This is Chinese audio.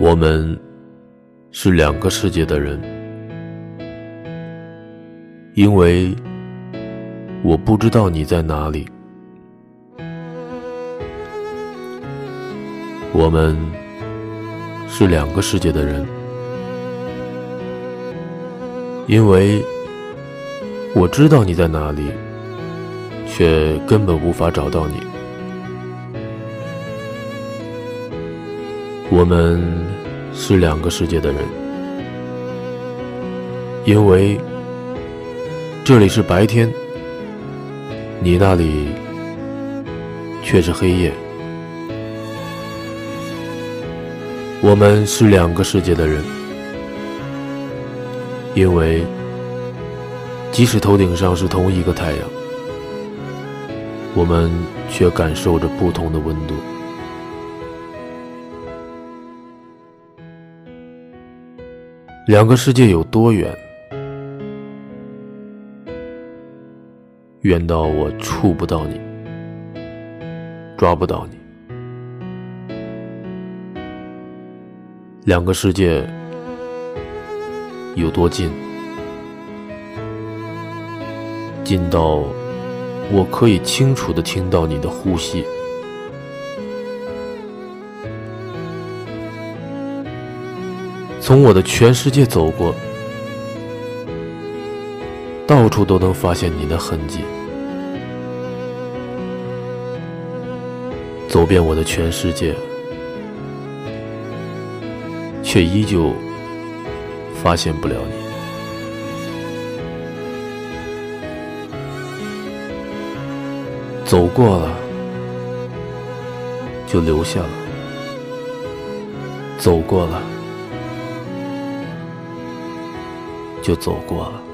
我们是两个世界的人，因为我不知道你在哪里。我们是两个世界的人，因为我知道你在哪里，却根本无法找到你。我们是两个世界的人，因为这里是白天，你那里却是黑夜。我们是两个世界的人，因为即使头顶上是同一个太阳，我们却感受着不同的温度。两个世界有多远？远到我触不到你，抓不到你。两个世界有多近？近到我可以清楚的听到你的呼吸。从我的全世界走过，到处都能发现你的痕迹。走遍我的全世界，却依旧发现不了你。走过了，就留下了；走过了。就走过了。